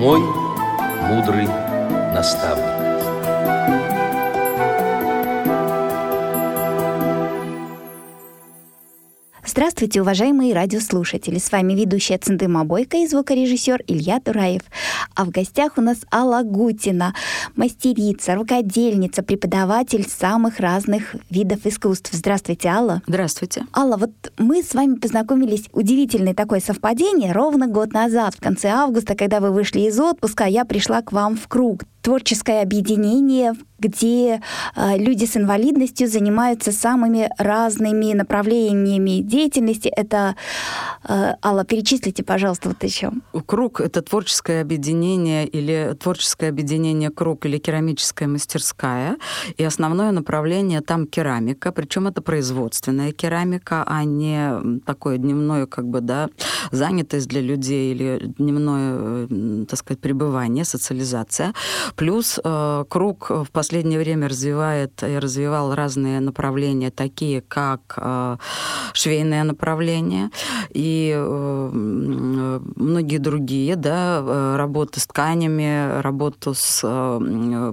Мой мудрый наставник. Здравствуйте, уважаемые радиослушатели! С вами ведущая Цендыма Бойко и звукорежиссер Илья Тураев. А в гостях у нас Алла Гутина, мастерица, рукодельница, преподаватель самых разных видов искусств. Здравствуйте, Алла. Здравствуйте. Алла, вот мы с вами познакомились, удивительное такое совпадение, ровно год назад, в конце августа, когда вы вышли из отпуска, я пришла к вам в круг творческое объединение, где э, люди с инвалидностью занимаются самыми разными направлениями деятельности. Это, э, Алла, перечислите, пожалуйста, вот еще. Круг — это творческое объединение или творческое объединение «Круг» или керамическая мастерская. И основное направление там керамика, причем это производственная керамика, а не такое дневное, как бы, да, занятость для людей или дневное, э, так сказать, пребывание, социализация. Плюс э, круг в последнее время развивает и развивал разные направления, такие как э, швейное направление и э, многие другие, да, э, работы с тканями, работу с, э,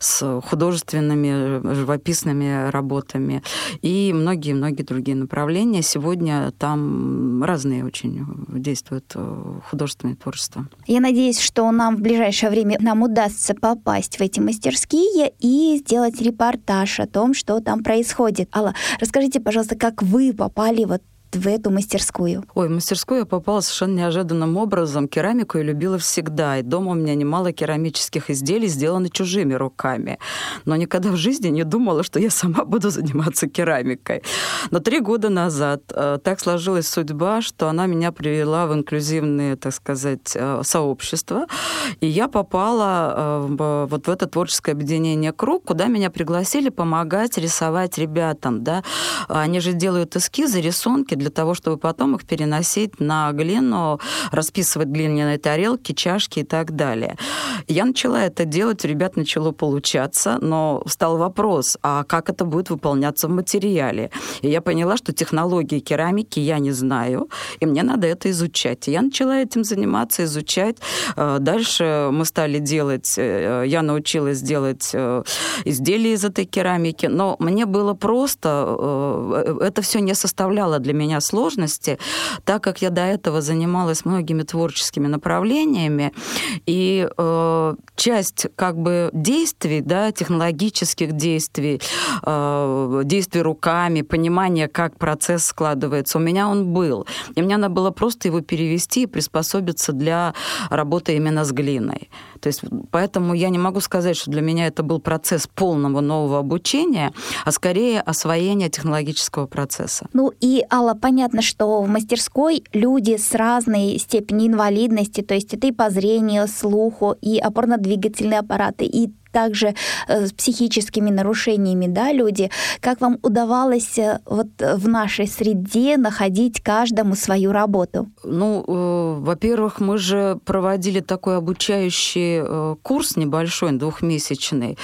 с художественными, живописными работами и многие-многие другие направления. Сегодня там разные очень действуют художественные творчества. Я надеюсь, что нам в ближайшее время нам удастся попасть в эти мастерские и сделать репортаж о том, что там происходит. Алла, расскажите, пожалуйста, как вы попали вот в эту мастерскую? Ой, в мастерскую я попала совершенно неожиданным образом. Керамику я любила всегда. И дома у меня немало керамических изделий сделаны чужими руками. Но никогда в жизни не думала, что я сама буду заниматься керамикой. Но три года назад э, так сложилась судьба, что она меня привела в инклюзивные, так сказать, э, сообщества. И я попала э, в, вот в это творческое объединение «Круг», куда меня пригласили помогать рисовать ребятам. Да? Они же делают эскизы, рисунки для того, чтобы потом их переносить на глину, расписывать глиняные тарелки, чашки и так далее. Я начала это делать, у ребят начало получаться, но встал вопрос, а как это будет выполняться в материале? И я поняла, что технологии керамики я не знаю, и мне надо это изучать. И я начала этим заниматься, изучать. Э, дальше мы стали делать, э, я научилась делать э, изделия из этой керамики, но мне было просто, это все не составляло для меня меня сложности, так как я до этого занималась многими творческими направлениями, и э, часть как бы действий, да, технологических действий, э, действий руками, понимания, как процесс складывается, у меня он был. И мне надо было просто его перевести и приспособиться для работы именно с глиной. То есть поэтому я не могу сказать, что для меня это был процесс полного нового обучения, а скорее освоение технологического процесса. Ну и, Алла, понятно, что в мастерской люди с разной степенью инвалидности, то есть это и по зрению, слуху, и опорно-двигательные аппараты, и также э, с психическими нарушениями, да, люди. Как вам удавалось э, вот в нашей среде находить каждому свою работу? Ну, э, во-первых, мы же проводили такой обучающий э, курс небольшой, двухмесячный,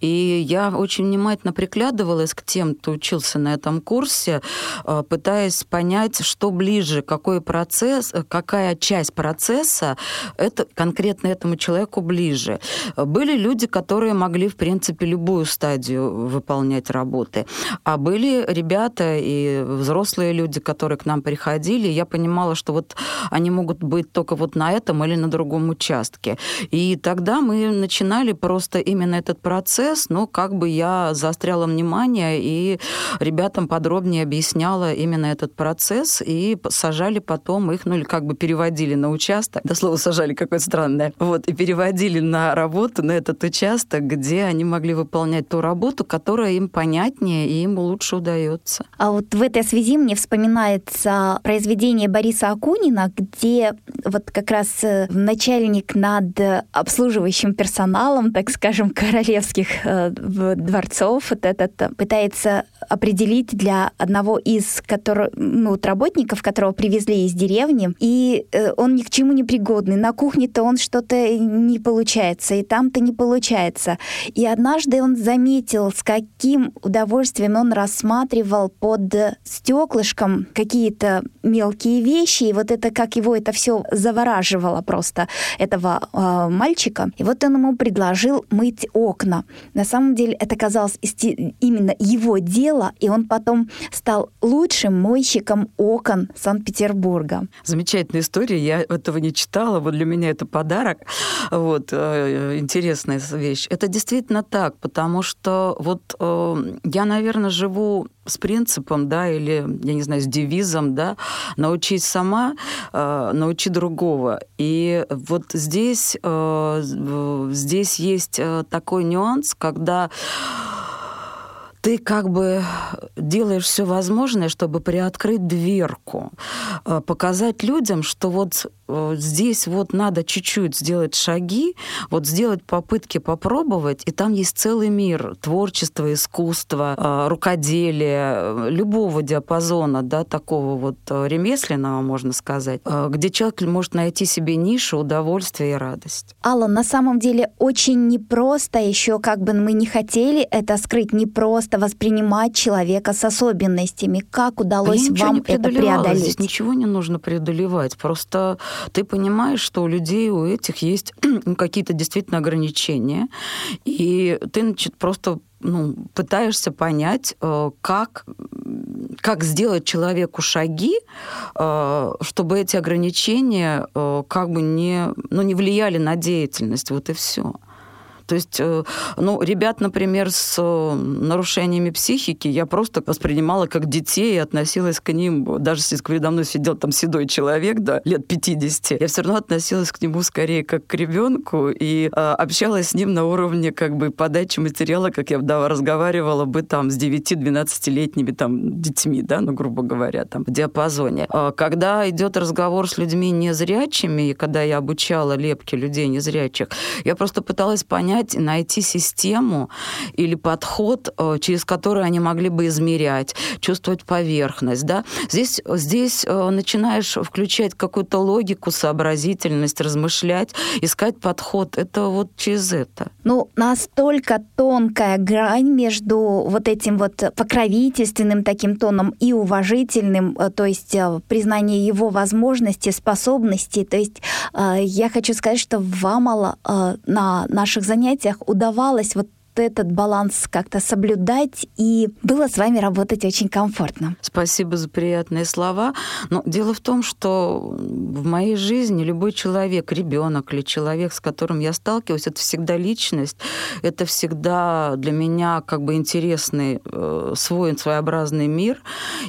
и я очень внимательно приглядывалась к тем, кто учился на этом курсе, э, пытаясь понять, что ближе, какой процесс, э, какая часть процесса это конкретно этому человеку ближе. Были люди, которые которые могли, в принципе, любую стадию выполнять работы. А были ребята и взрослые люди, которые к нам приходили, я понимала, что вот они могут быть только вот на этом или на другом участке. И тогда мы начинали просто именно этот процесс, но как бы я заостряла внимание и ребятам подробнее объясняла именно этот процесс, и сажали потом их, ну или как бы переводили на участок, до слова сажали, какое странное, вот, и переводили на работу на этот участок, место, где они могли выполнять ту работу, которая им понятнее и им лучше удается. А вот в этой связи мне вспоминается произведение Бориса Акунина, где вот как раз э, начальник над обслуживающим персоналом, так скажем, королевских э, дворцов, вот этот э, пытается определить для одного из которых, ну, работников, которого привезли из деревни, и он ни к чему не пригодный. На кухне-то он что-то не получается, и там-то не получается получается. И однажды он заметил, с каким удовольствием он рассматривал под стеклышком какие-то мелкие вещи, и вот это как его это все завораживало просто этого э, мальчика. И вот он ему предложил мыть окна. На самом деле это казалось именно его дело, и он потом стал лучшим мойщиком окон Санкт-Петербурга. Замечательная история. Я этого не читала. Вот для меня это подарок. Вот э, интересная вещь. Это действительно так, потому что вот э, я, наверное, живу с принципом, да, или, я не знаю, с девизом, да, научить сама, э, научи другого. И вот здесь, э, здесь есть э, такой нюанс, когда ты как бы делаешь все возможное, чтобы приоткрыть дверку, э, показать людям, что вот здесь вот надо чуть-чуть сделать шаги, вот сделать попытки попробовать, и там есть целый мир творчества, искусства, э, рукоделия, любого диапазона, да, такого вот ремесленного, можно сказать, где человек может найти себе нишу, удовольствие и радость. Алла, на самом деле очень непросто еще, как бы мы не хотели это скрыть, непросто просто воспринимать человека с особенностями. Как удалось да вам это преодолеть? Здесь ничего не нужно преодолевать. Просто ты понимаешь, что у людей, у этих есть какие-то действительно ограничения. И ты значит, просто ну, пытаешься понять, э, как, как сделать человеку шаги, э, чтобы эти ограничения э, как бы не, ну, не влияли на деятельность. Вот и все. То есть, э, ну, ребят, например, с э, нарушениями психики я просто воспринимала как детей и относилась к ним, даже если передо мной сидел там седой человек, да, лет 50, я все равно относилась к нему скорее как к ребенку и э, общалась с ним на уровне как бы подачи материала, как я да, разговаривала бы там с 9-12-летними там детьми, да, ну, грубо говоря, там в диапазоне. А когда идет разговор с людьми незрячими, и когда я обучала лепки людей незрячих, я просто пыталась понять, понять, найти систему или подход, э, через который они могли бы измерять, чувствовать поверхность. Да? Здесь, здесь э, начинаешь включать какую-то логику, сообразительность, размышлять, искать подход. Это вот через это. Ну, настолько тонкая грань между вот этим вот покровительственным таким тоном и уважительным, э, то есть признание его возможностей, способностей. То есть я хочу сказать, что вам мало на наших занятиях занятиях удавалось вот этот баланс как-то соблюдать, и было с вами работать очень комфортно. Спасибо за приятные слова. Но дело в том, что в моей жизни любой человек, ребенок или человек, с которым я сталкиваюсь, это всегда личность, это всегда для меня как бы интересный э, свой своеобразный мир,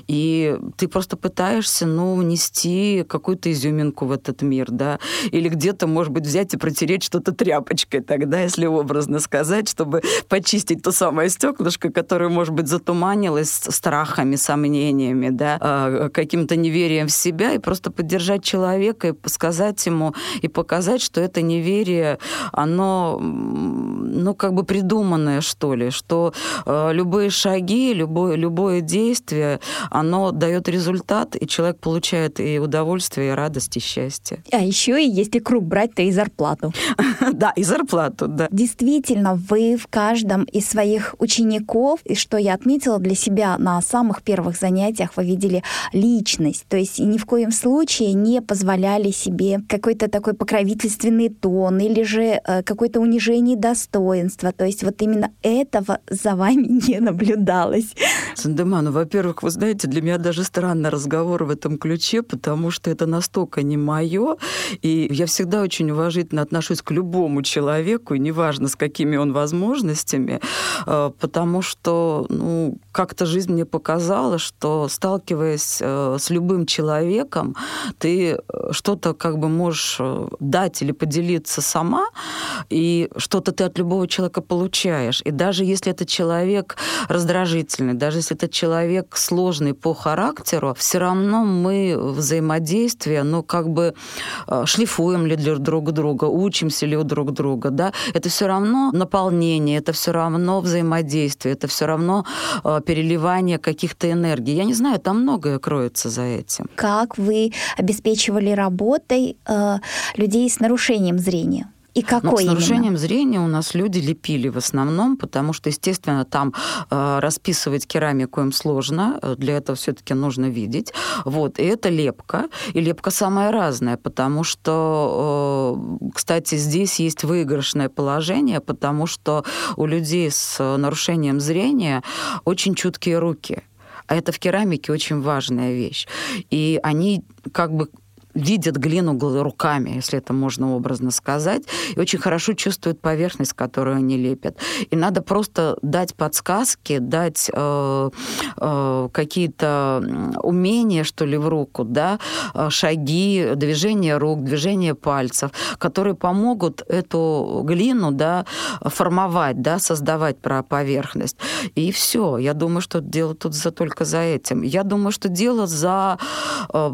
и ты просто пытаешься, ну, внести какую-то изюминку в этот мир, да, или где-то, может быть, взять и протереть что-то тряпочкой тогда, если образно сказать, чтобы почистить то самое стеклышко, которое, может быть, затуманилось страхами, сомнениями, да, а, каким-то неверием в себя, и просто поддержать человека и сказать ему, и показать, что это неверие, оно, ну, как бы придуманное, что ли, что э, любые шаги, любое, любое действие, оно дает результат, и человек получает и удовольствие, и радость, и счастье. А еще и если круг брать, то и зарплату. Да, и зарплату, да. Действительно, вы в каждом из своих учеников, и что я отметила для себя на самых первых занятиях, вы видели личность. То есть ни в коем случае не позволяли себе какой-то такой покровительственный тон или же э, какое-то унижение достоинства. То есть вот именно этого за вами не наблюдалось. Сандема, ну, во-первых, вы знаете, для меня даже странный разговор в этом ключе, потому что это настолько не мое, и я всегда очень уважительно отношусь к любому человеку, неважно, с какими он возможностями, трудностями, э, потому что ну, как-то жизнь мне показала, что сталкиваясь э, с любым человеком, ты э, что-то как бы можешь дать или поделиться сама, и что-то ты от любого человека получаешь. И даже если этот человек раздражительный, даже если этот человек сложный по характеру, все равно мы взаимодействие, ну, как бы шлифуем ли друг друга, учимся ли у друг друга, да, это все равно наполнение, это все равно взаимодействие, это все равно э, переливание каких-то энергий. Я не знаю, там многое кроется за этим. Как вы обеспечивали работой э, людей с нарушением зрения? И какой Но с нарушением именно? зрения у нас люди лепили в основном, потому что, естественно, там э, расписывать керамику им сложно, э, для этого все-таки нужно видеть. Вот, и это лепка, и лепка самая разная, потому что, э, кстати, здесь есть выигрышное положение, потому что у людей с нарушением зрения очень чуткие руки. А это в керамике очень важная вещь. И они как бы видят глину руками, если это можно образно сказать, и очень хорошо чувствуют поверхность, которую они лепят. И надо просто дать подсказки, дать э, э, какие-то умения, что ли, в руку, да, э, шаги, движение рук, движение пальцев, которые помогут эту глину, да, формовать, да, создавать про поверхность. И все. Я думаю, что дело тут за только за этим. Я думаю, что дело за э,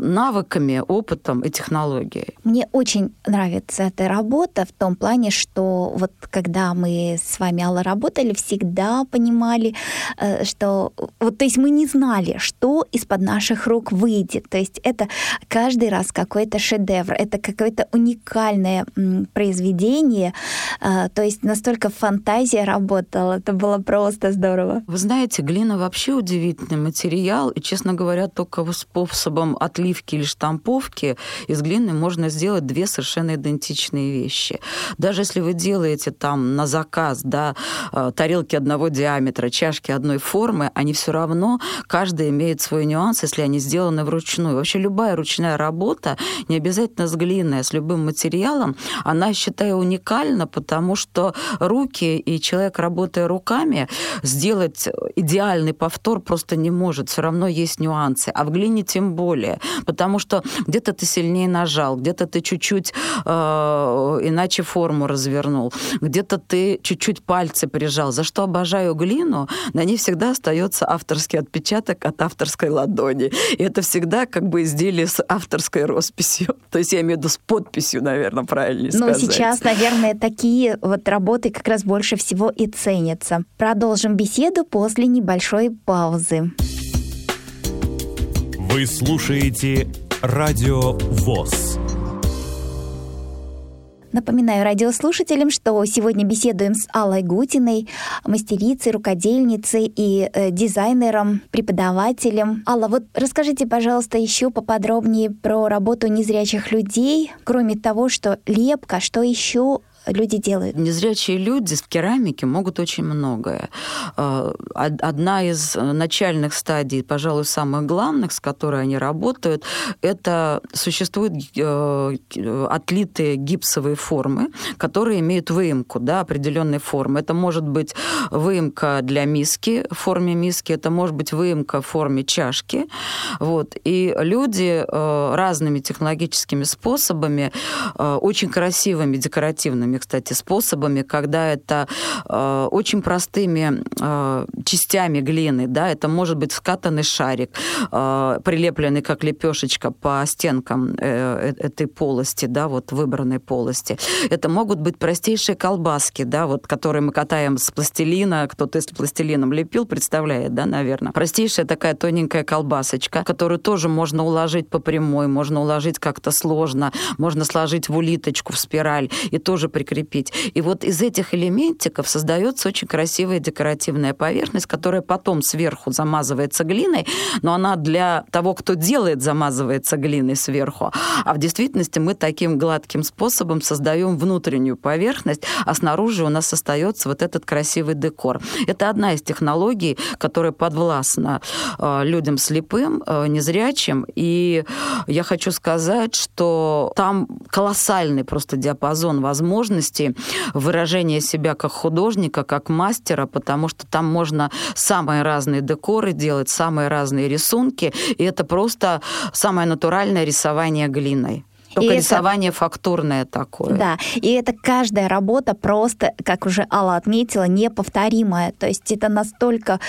навыками, опытом и технологией. Мне очень нравится эта работа в том плане, что вот когда мы с вами, Алла, работали, всегда понимали, э, что... Вот, то есть мы не знали, что из-под наших рук выйдет. То есть это каждый раз какой-то шедевр, это какое-то уникальное произведение. Э, то есть настолько фантазия работала, это было просто здорово. Вы знаете, глина вообще удивительный материал, и, честно говоря, только способом отличия отливки или штамповки из глины можно сделать две совершенно идентичные вещи. Даже если вы делаете там на заказ да, э, тарелки одного диаметра, чашки одной формы, они все равно, каждая имеет свой нюанс, если они сделаны вручную. Вообще любая ручная работа, не обязательно с глиной, а с любым материалом, она, считаю, уникальна, потому что руки и человек, работая руками, сделать идеальный повтор просто не может. Все равно есть нюансы. А в глине тем более потому что где-то ты сильнее нажал, где-то ты чуть-чуть э, иначе форму развернул, где-то ты чуть-чуть пальцы прижал. За что обожаю глину, на ней всегда остается авторский отпечаток от авторской ладони. И это всегда как бы изделие с авторской росписью. То есть я имею в виду с подписью, наверное, правильнее сказать. Ну, сейчас, наверное, такие вот работы как раз больше всего и ценятся. Продолжим беседу после небольшой паузы. Вы слушаете Радио ВОЗ. Напоминаю радиослушателям, что сегодня беседуем с Аллой Гутиной, мастерицей, рукодельницей и э, дизайнером, преподавателем. Алла, вот расскажите, пожалуйста, еще поподробнее про работу незрячих людей. Кроме того, что лепка, что еще люди делают? Незрячие люди в керамике могут очень многое. Э, одна из начальных стадий, пожалуй, самых главных, с которой они работают, это существуют э, отлитые гипсовые формы, которые имеют выемку да, определенной формы. Это может быть выемка для миски в форме миски, это может быть выемка в форме чашки. Вот. И люди э, разными технологическими способами, очень красивыми, декоративными кстати, способами, когда это э, очень простыми э, частями глины, да, это может быть скатанный шарик, э, прилепленный как лепешечка по стенкам э, э, этой полости, да, вот выбранной полости. Это могут быть простейшие колбаски, да, вот, которые мы катаем с пластилина, кто-то если пластилином лепил, представляет, да, наверное. Простейшая такая тоненькая колбасочка, которую тоже можно уложить по прямой, можно уложить как-то сложно, можно сложить в улиточку, в спираль и тоже прикрепить. И вот из этих элементиков создается очень красивая декоративная поверхность, которая потом сверху замазывается глиной, но она для того, кто делает, замазывается глиной сверху. А в действительности мы таким гладким способом создаем внутреннюю поверхность, а снаружи у нас остается вот этот красивый декор. Это одна из технологий, которая подвластна э, людям слепым, э, незрячим. И я хочу сказать, что там колоссальный просто диапазон возможностей возможности выражения себя как художника, как мастера, потому что там можно самые разные декоры делать, самые разные рисунки, и это просто самое натуральное рисование глиной. Только и рисование это... фактурное такое. Да, и это каждая работа просто, как уже Алла отметила, неповторимая. То есть это настолько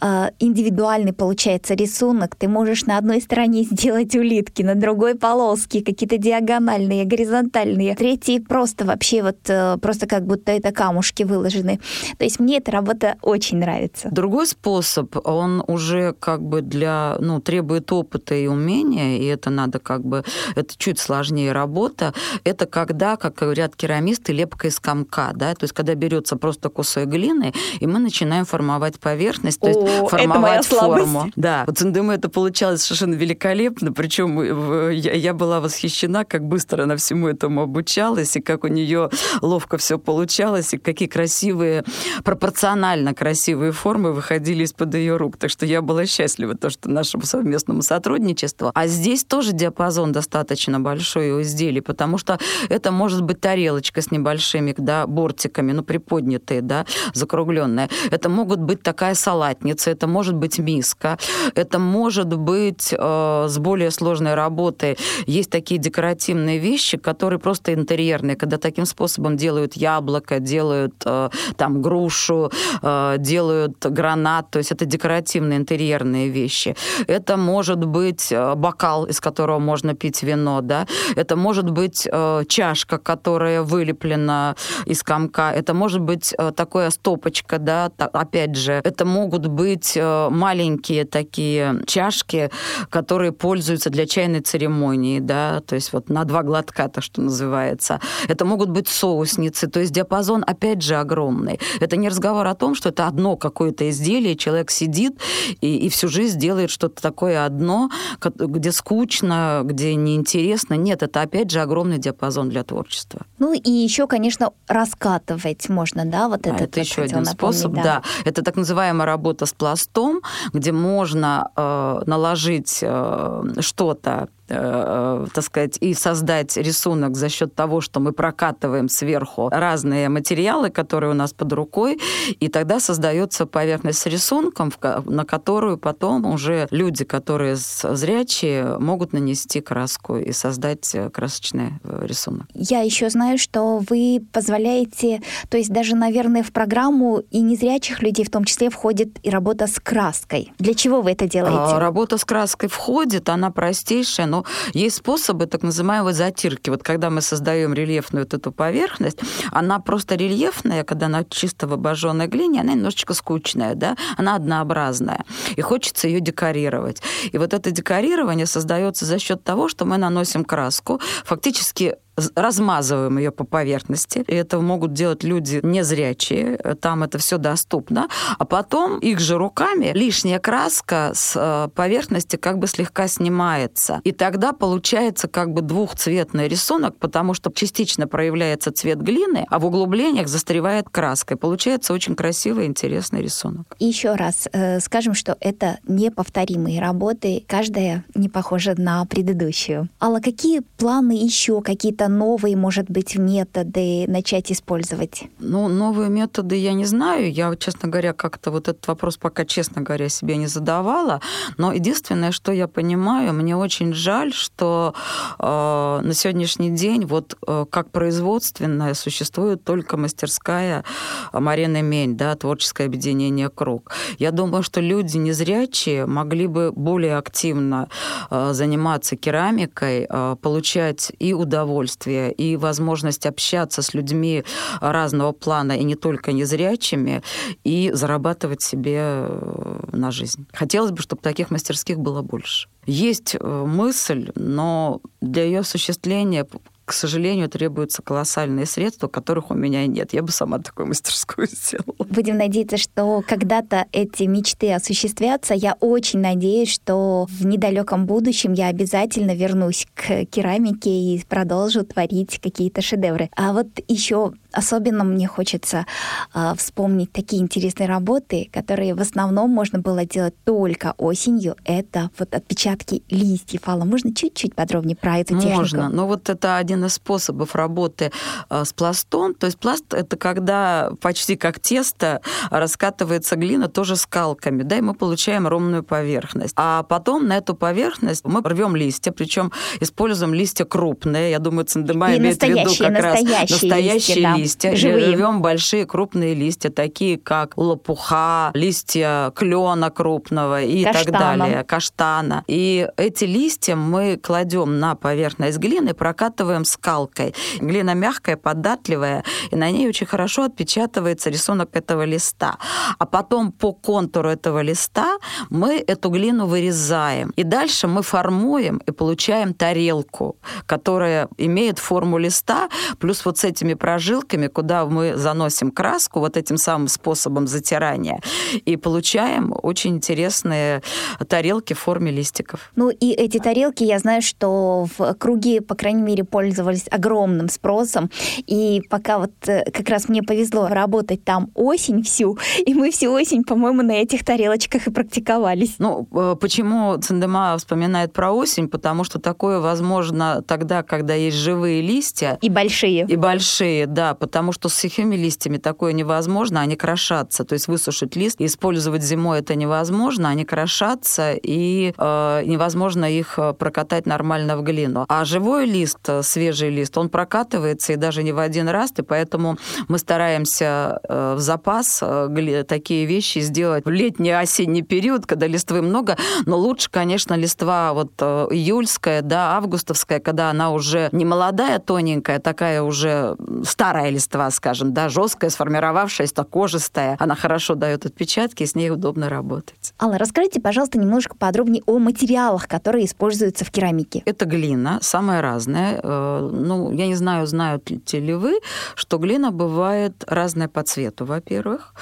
э, индивидуальный получается рисунок. Ты можешь на одной стороне сделать улитки, на другой полоски, какие-то диагональные, горизонтальные. Третьи просто вообще вот э, просто как будто это камушки выложены. То есть мне эта работа очень нравится. Другой способ, он уже как бы для, ну, требует опыта и умения, и это надо как бы, это чуть сложнее сложнее работа. Это когда, как говорят керамисты, лепка из комка, да, то есть когда берется просто кусок глины, и мы начинаем формовать поверхность, то есть О, формовать это моя форму. Да, у Циндемы это получалось совершенно великолепно, причем я, я была восхищена, как быстро она всему этому обучалась, и как у нее ловко все получалось, и какие красивые, пропорционально красивые формы выходили из-под ее рук. Так что я была счастлива, то, что нашему совместному сотрудничеству. А здесь тоже диапазон достаточно большой у изделий, потому что это может быть тарелочка с небольшими да, бортиками, ну, приподнятые, да, закругленные. Это могут быть такая салатница, это может быть миска, это может быть э, с более сложной работой. Есть такие декоративные вещи, которые просто интерьерные, когда таким способом делают яблоко, делают э, там грушу, э, делают гранат, то есть это декоративные интерьерные вещи. Это может быть э, бокал, из которого можно пить вино, да, это может быть э, чашка, которая вылеплена из комка, это может быть э, такая стопочка, да, та- опять же, это могут быть э, маленькие такие чашки, которые пользуются для чайной церемонии, да, то есть вот на два глотка, то, что называется. Это могут быть соусницы, то есть диапазон, опять же, огромный. Это не разговор о том, что это одно какое-то изделие, человек сидит и, и всю жизнь делает что-то такое одно, где скучно, где неинтересно. Нет, это, опять же, огромный диапазон для творчества. Ну и еще, конечно, раскатывать можно, да, вот А, этот это вот еще один способ, да. Это так называемая работа с пластом, где можно э, наложить э, что-то э, так сказать, и создать рисунок за счет того, что мы прокатываем сверху разные материалы, которые у нас под рукой, и тогда создается поверхность с рисунком, на которую потом уже люди, которые зрячие, могут нанести краску и создать э, красочный э, рисунок. Я еще знаю, что вы позволяете, то есть даже, наверное, в программу и незрячих людей в том числе входит и работа с краской. Для чего вы это делаете? А, Работа с краской входит, она простейшая, но есть способы так называемой затирки. Вот когда мы создаем рельефную вот эту поверхность, она просто рельефная, когда она чисто в обожженной глине, она немножечко скучная, да, она однообразная, и хочется ее декорировать. И вот это декорирование создается за счет того, что мы наносим краску, фактически размазываем ее по поверхности. И это могут делать люди незрячие. Там это все доступно. А потом их же руками лишняя краска с э, поверхности как бы слегка снимается. И тогда получается как бы двухцветный рисунок, потому что частично проявляется цвет глины, а в углублениях застревает краска. И получается очень красивый, интересный рисунок. И еще раз э, скажем, что это неповторимые работы, каждая не похожа на предыдущую. Алла, какие планы еще, какие-то новые, может быть, методы начать использовать? Ну, новые методы я не знаю. Я, честно говоря, как-то вот этот вопрос пока, честно говоря, себе не задавала. Но единственное, что я понимаю, мне очень жаль, что э, на сегодняшний день вот э, как производственная существует только мастерская Марины Мень, да, творческое объединение «Круг». Я думаю, что люди незрячие могли бы более активно э, заниматься керамикой, э, получать и удовольствие, и возможность общаться с людьми разного плана, и не только незрячими, и зарабатывать себе э, на жизнь. Хотелось бы, чтобы таких мастерских было больше. Есть э, мысль, но для ее осуществления к сожалению, требуются колоссальные средства, которых у меня нет. Я бы сама такую мастерскую сделала. Будем надеяться, что когда-то эти мечты осуществятся. Я очень надеюсь, что в недалеком будущем я обязательно вернусь к керамике и продолжу творить какие-то шедевры. А вот еще особенно мне хочется э, вспомнить такие интересные работы, которые в основном можно было делать только осенью. Это вот отпечатки листьев. Алла, можно чуть-чуть подробнее про эту технику? Можно. Но вот это один из способов работы э, с пластом. То есть пласт — это когда почти как тесто раскатывается глина тоже скалками, да, и мы получаем ровную поверхность. А потом на эту поверхность мы рвем листья, причем используем листья крупные. Я думаю, Циндема И имеет в виду настоящие, как раз настоящие настоящие листья, да. Листья, живые. рвем большие крупные листья, такие как лопуха, листья клена крупного и так Каштана. далее, каштана. И эти листья мы кладем на поверхность глины, прокатываем скалкой. Глина мягкая, податливая, и на ней очень хорошо отпечатывается рисунок этого листа. А потом по контуру этого листа мы эту глину вырезаем. И дальше мы формуем и получаем тарелку, которая имеет форму листа, плюс вот с этими прожилками, куда мы заносим краску, вот этим самым способом затирания, и получаем очень интересные тарелки в форме листиков. Ну и эти тарелки, я знаю, что в круге, по крайней мере, пользовались огромным спросом. И пока вот э, как раз мне повезло работать там осень всю, и мы всю осень, по-моему, на этих тарелочках и практиковались. Ну, э, почему Цендема вспоминает про осень? Потому что такое возможно тогда, когда есть живые листья, И большие. И большие, да, потому что с сухими листьями такое невозможно, они крошатся. То есть высушить лист и использовать зимой это невозможно, они крошатся, и э, невозможно их э, прокатать нормально в глину. А живой лист, э, свежий лист, он прокатывается и даже не в один раз, и поэтому мы стараемся э, в запас э, такие вещи сделать в летний осенний период, когда листвы много, но лучше, конечно, листва вот э, июльская, да, августовская, когда она уже не молодая, тоненькая, такая уже старая листва, скажем, да, жесткая, сформировавшаяся, кожистая. Она хорошо дает отпечатки, и с ней удобно работать. Алла, расскажите, пожалуйста, немножко подробнее о материалах, которые используются в керамике. Это глина, самая разная. Э, Ну, я не знаю, знаете ли вы, что глина бывает разная по цвету, во-первых,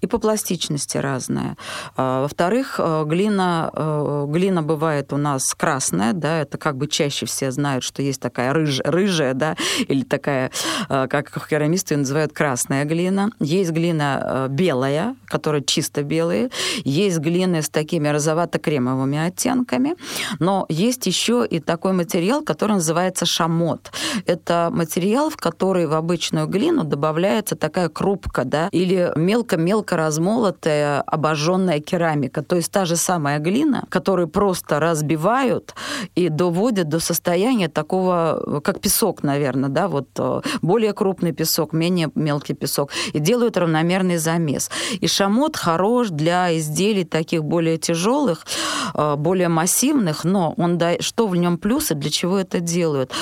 и по пластичности разная. А, Во-вторых, э, глина, э, глина бывает у нас красная, да, это как бы чаще все знают, что есть такая рыж, рыжая, да, или такая, э, как керамисты ее называют, красная глина. Есть глина э, белая, которая чисто белая. Есть глины с такими розовато-кремовыми оттенками. Но есть еще и такой материал, который называется шамот. Это материал, в который в обычную глину добавляется такая крупка, да, или мелко-мелко размолотая обожженная керамика. То есть та же самая глина, которую просто разбивают и доводят до состояния такого, как песок, наверное, да, вот э, более крупный песок, менее мелкий песок, и делают равномерный замес. И шамот хорош для изделий таких более тяжелых, э, более массивных, но он да, что в нем плюсы, для чего это делают?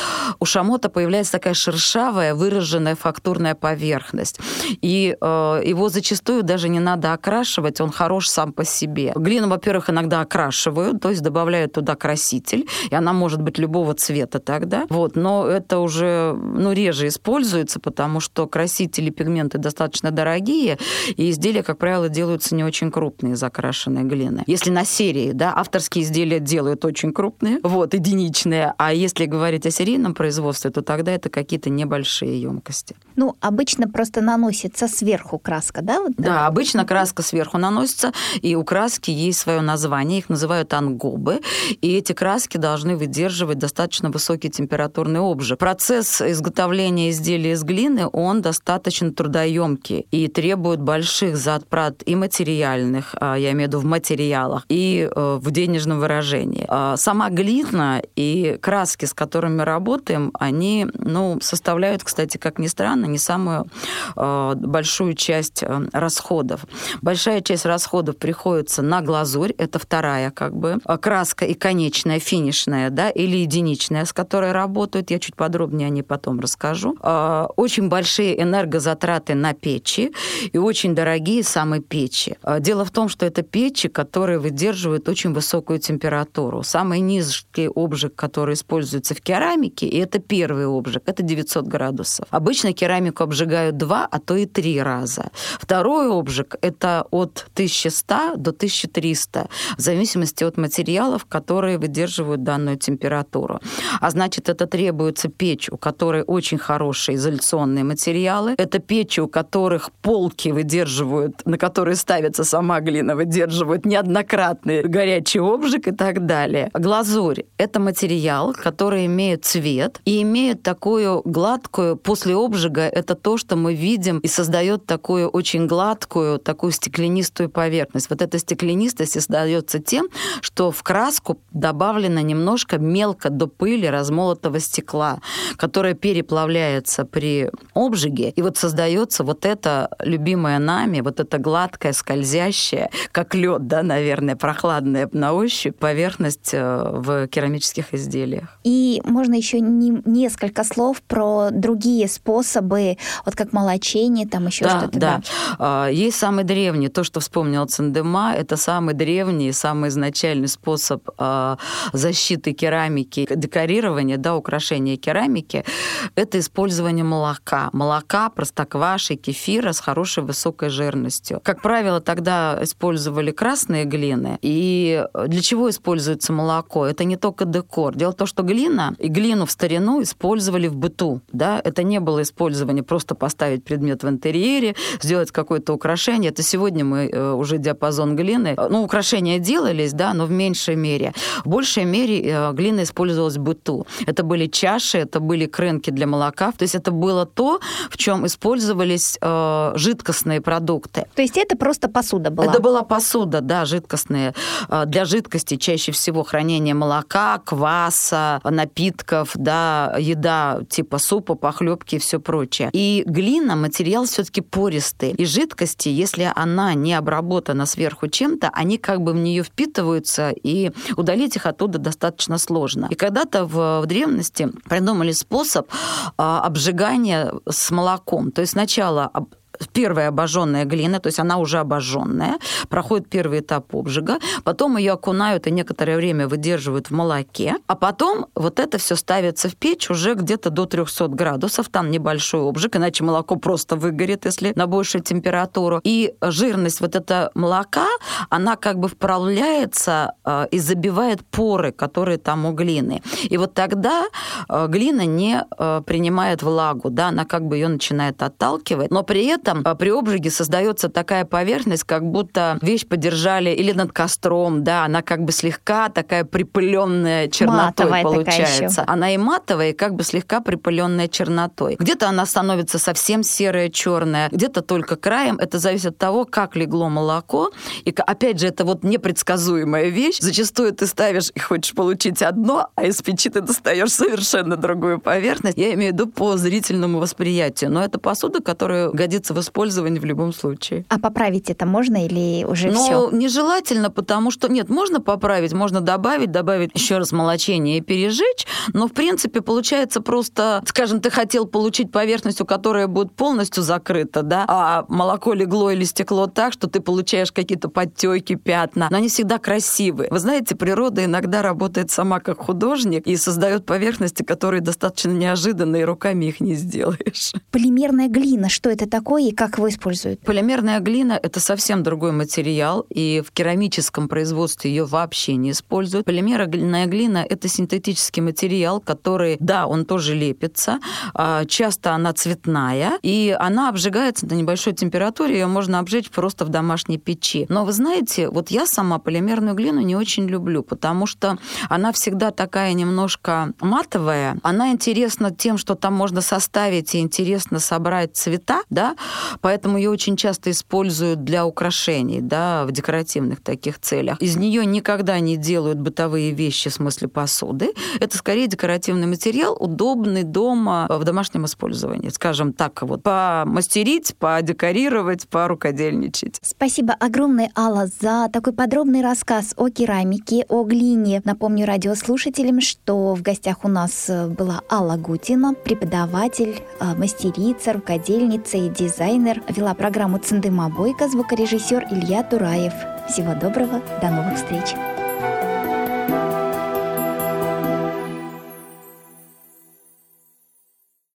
У шамота появляется такая шершавая, выраженная фактурная поверхность. И э, его зачастую даже не надо окрашивать, он хорош сам по себе. Глину, во-первых, иногда окрашивают, то есть добавляют туда краситель, и она может быть любого цвета тогда. Вот, но это уже ну, реже используется, потому что красители, пигменты достаточно дорогие, и изделия, как правило, делаются не очень крупные из окрашенной глины. Если на серии, да, авторские изделия делают очень крупные, вот, единичные, а если говорить о серийном производстве, то тогда это какие-то небольшие емкости. Ну, обычно просто наносится сверху краска, да? Вот, Да, обычно краска сверху наносится, и у краски есть свое название, их называют ангобы, и эти краски должны выдерживать достаточно высокий температурный обжиг. Процесс изготовления изделия из глины, он достаточно трудоемкий и требует больших затрат и материальных, а, я имею в виду в материалах, и э, в денежном выражении. А, Сама глина и краски, с которыми работаем, они ну, составляют, кстати, как ни странно, не самую э, большую часть э, расходов. Большая часть расходов приходится на глазурь, это вторая как бы краска и конечная, финишная, да, или единичная, с которой работают. Я чуть подробнее о ней потом расскажу. Э, Очень большие энергозатраты на печи и очень дорогие самые печи. Э, Дело в том, что это печи, которые выдерживают очень высокую температуру. Самый низкий обжиг, который используется в керамике, и это первый обжиг, это 900 градусов. Обычно керамику обжигают два, а то и три раза. Второй обжиг – это от 1100 до 1300, в зависимости от материалов, которые выдерживают данную температуру. А значит, это требуется печь, у которой очень хорошие изоляционные материалы. Это печи, у которых полки выдерживают, на которые ставится сама глина, выдерживают неоднократный горячий обжиг и так далее. Глазурь – это материал, который имеет цвет и имеет такую гладкую, после обжига это то, что мы видим и создает такую очень гладкую, такую стеклянистую поверхность. Вот эта стеклянистость создается тем, что в краску добавлено немножко мелко до пыли размолотого стекла, которое переплавляется при обжиги, и вот создается вот это любимое нами, вот это гладкое, скользящее, как лед, да, наверное, прохладная на ощупь поверхность э, в керамических изделиях. И можно еще не, несколько слов про другие способы, вот как молочение, там еще да, что-то. Да, да. Есть самый древний, то, что вспомнил Цендема, это самый древний, самый изначальный способ а, защиты керамики, декорирования, да, украшения керамики, это использование молока. Молока, простокваши, кефира с хорошей высокой жирностью. Как правило, тогда использовали красные глины. И для чего используется молоко? Это не только декор. Дело в том, что глина, и глину в старину использовали в быту. Да? Это не было использование просто поставить предмет в интерьере, сделать какое-то украшение. Это сегодня мы э, уже диапазон глины. Ну, украшения делались, да, но в меньшей мере. В большей мере э, глина использовалась в быту. Это были чаши, это были крынки для молока. То есть это было то, в чем использовались э, жидкостные продукты. То есть это просто посуда была? Это была посуда, да, жидкостная. Э, для жидкости чаще всего хранение молока, кваса, напитков, да, еда типа супа, похлебки и все прочее. И глина материал все-таки пористый. И жидкости, если она не обработана сверху чем-то, они как бы в нее впитываются, и удалить их оттуда достаточно сложно. И когда-то в, в древности придумали способ а, обжигания с молоком. То есть сначала первая обожженная глина, то есть она уже обожженная, проходит первый этап обжига, потом ее окунают и некоторое время выдерживают в молоке, а потом вот это все ставится в печь уже где-то до 300 градусов, там небольшой обжиг, иначе молоко просто выгорит, если на большую температуру. И жирность вот этого молока, она как бы вправляется э, и забивает поры, которые там у глины. И вот тогда э, глина не э, принимает влагу, да, она как бы ее начинает отталкивать, но при этом этом а, при обжиге создается такая поверхность, как будто вещь подержали или над костром, да, она как бы слегка такая припыленная чернотой матовая получается. Она и матовая, и как бы слегка припыленная чернотой. Где-то она становится совсем серая, черная, где-то только краем. Это зависит от того, как легло молоко. И опять же, это вот непредсказуемая вещь. Зачастую ты ставишь и хочешь получить одно, а из печи ты достаешь совершенно другую поверхность. Я имею в виду по зрительному восприятию. Но это посуда, которая годится в использовании в любом случае. А поправить это можно или уже ну, все? нежелательно, потому что нет, можно поправить, можно добавить, добавить еще раз молочение и пережечь, но в принципе получается просто, скажем, ты хотел получить поверхность, у которой будет полностью закрыта, да, а молоко легло или стекло так, что ты получаешь какие-то подтеки, пятна, но они всегда красивые. Вы знаете, природа иногда работает сама как художник и создает поверхности, которые достаточно неожиданные, руками их не сделаешь. Полимерная глина, что это такое? И как его используют? Полимерная глина — это совсем другой материал, и в керамическом производстве ее вообще не используют. Полимерная глина — это синтетический материал, который, да, он тоже лепится, а, часто она цветная, и она обжигается на небольшой температуре, ее можно обжечь просто в домашней печи. Но вы знаете, вот я сама полимерную глину не очень люблю, потому что она всегда такая немножко матовая. Она интересна тем, что там можно составить и интересно собрать цвета, да, поэтому ее очень часто используют для украшений, да, в декоративных таких целях. Из нее никогда не делают бытовые вещи, в смысле посуды. Это скорее декоративный материал, удобный дома в домашнем использовании. Скажем так, вот помастерить, подекорировать, порукодельничать. Спасибо огромное, Алла, за такой подробный рассказ о керамике, о глине. Напомню радиослушателям, что в гостях у нас была Алла Гутина, преподаватель, э, мастерица, рукодельница и дизайнер дизайнер, вела программу Циндыма Бойко, звукорежиссер Илья Тураев. Всего доброго, до новых встреч!